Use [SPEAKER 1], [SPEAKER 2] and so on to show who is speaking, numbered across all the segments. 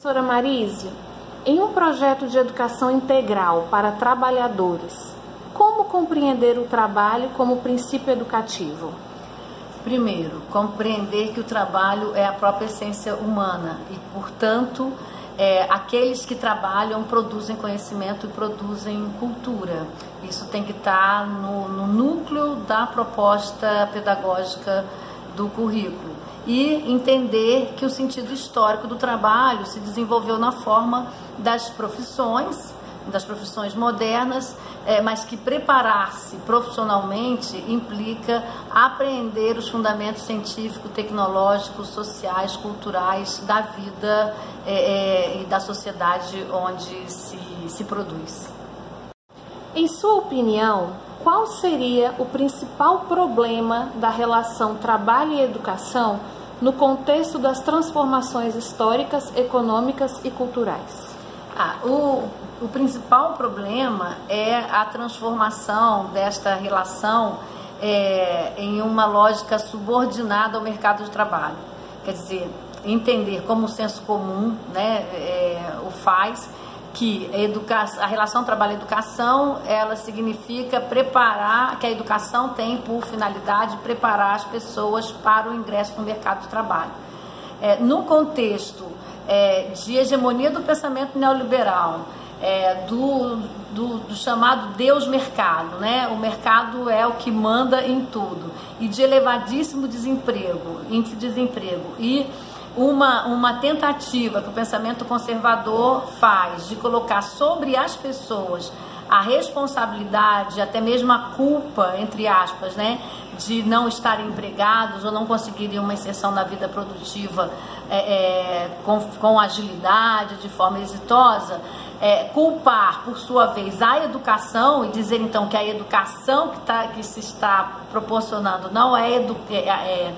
[SPEAKER 1] Professora Marise, em um projeto de educação integral para trabalhadores, como compreender o trabalho como princípio educativo?
[SPEAKER 2] Primeiro, compreender que o trabalho é a própria essência humana e, portanto, é, aqueles que trabalham produzem conhecimento e produzem cultura. Isso tem que estar no, no núcleo da proposta pedagógica do currículo e entender que o sentido histórico do trabalho se desenvolveu na forma das profissões, das profissões modernas, é, mas que preparar-se profissionalmente implica apreender os fundamentos científicos, tecnológicos, sociais, culturais da vida é, é, e da sociedade onde se, se produz.
[SPEAKER 1] Em sua opinião, qual seria o principal problema da relação trabalho e educação no contexto das transformações históricas, econômicas e culturais?
[SPEAKER 2] Ah, o, o principal problema é a transformação desta relação é, em uma lógica subordinada ao mercado de trabalho. Quer dizer, entender como o senso comum né, é, o faz que a, relação trabalho-educação ela significa preparar, que a educação tem por finalidade preparar as pessoas para o ingresso no mercado de trabalho. É, no contexto é, de hegemonia do pensamento neoliberal, é, do, do, do, chamado Deus mercado, né? O mercado é o que manda em tudo e de elevadíssimo desemprego, índice de desemprego e uma, uma tentativa que o pensamento conservador faz de colocar sobre as pessoas a responsabilidade, até mesmo a culpa, entre aspas, né, de não estarem empregados ou não conseguirem uma inserção na vida produtiva é, é, com, com agilidade, de forma exitosa, é, culpar, por sua vez, a educação e dizer então que a educação que, tá, que se está proporcionando não é, edu, é, é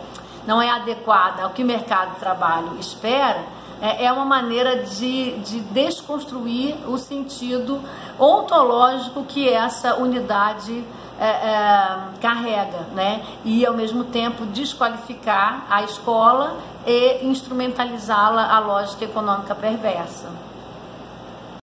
[SPEAKER 2] não é adequada ao que o mercado de trabalho espera, é, é uma maneira de, de desconstruir o sentido ontológico que essa unidade é, é, carrega, né? E ao mesmo tempo desqualificar a escola e instrumentalizá-la à lógica econômica perversa.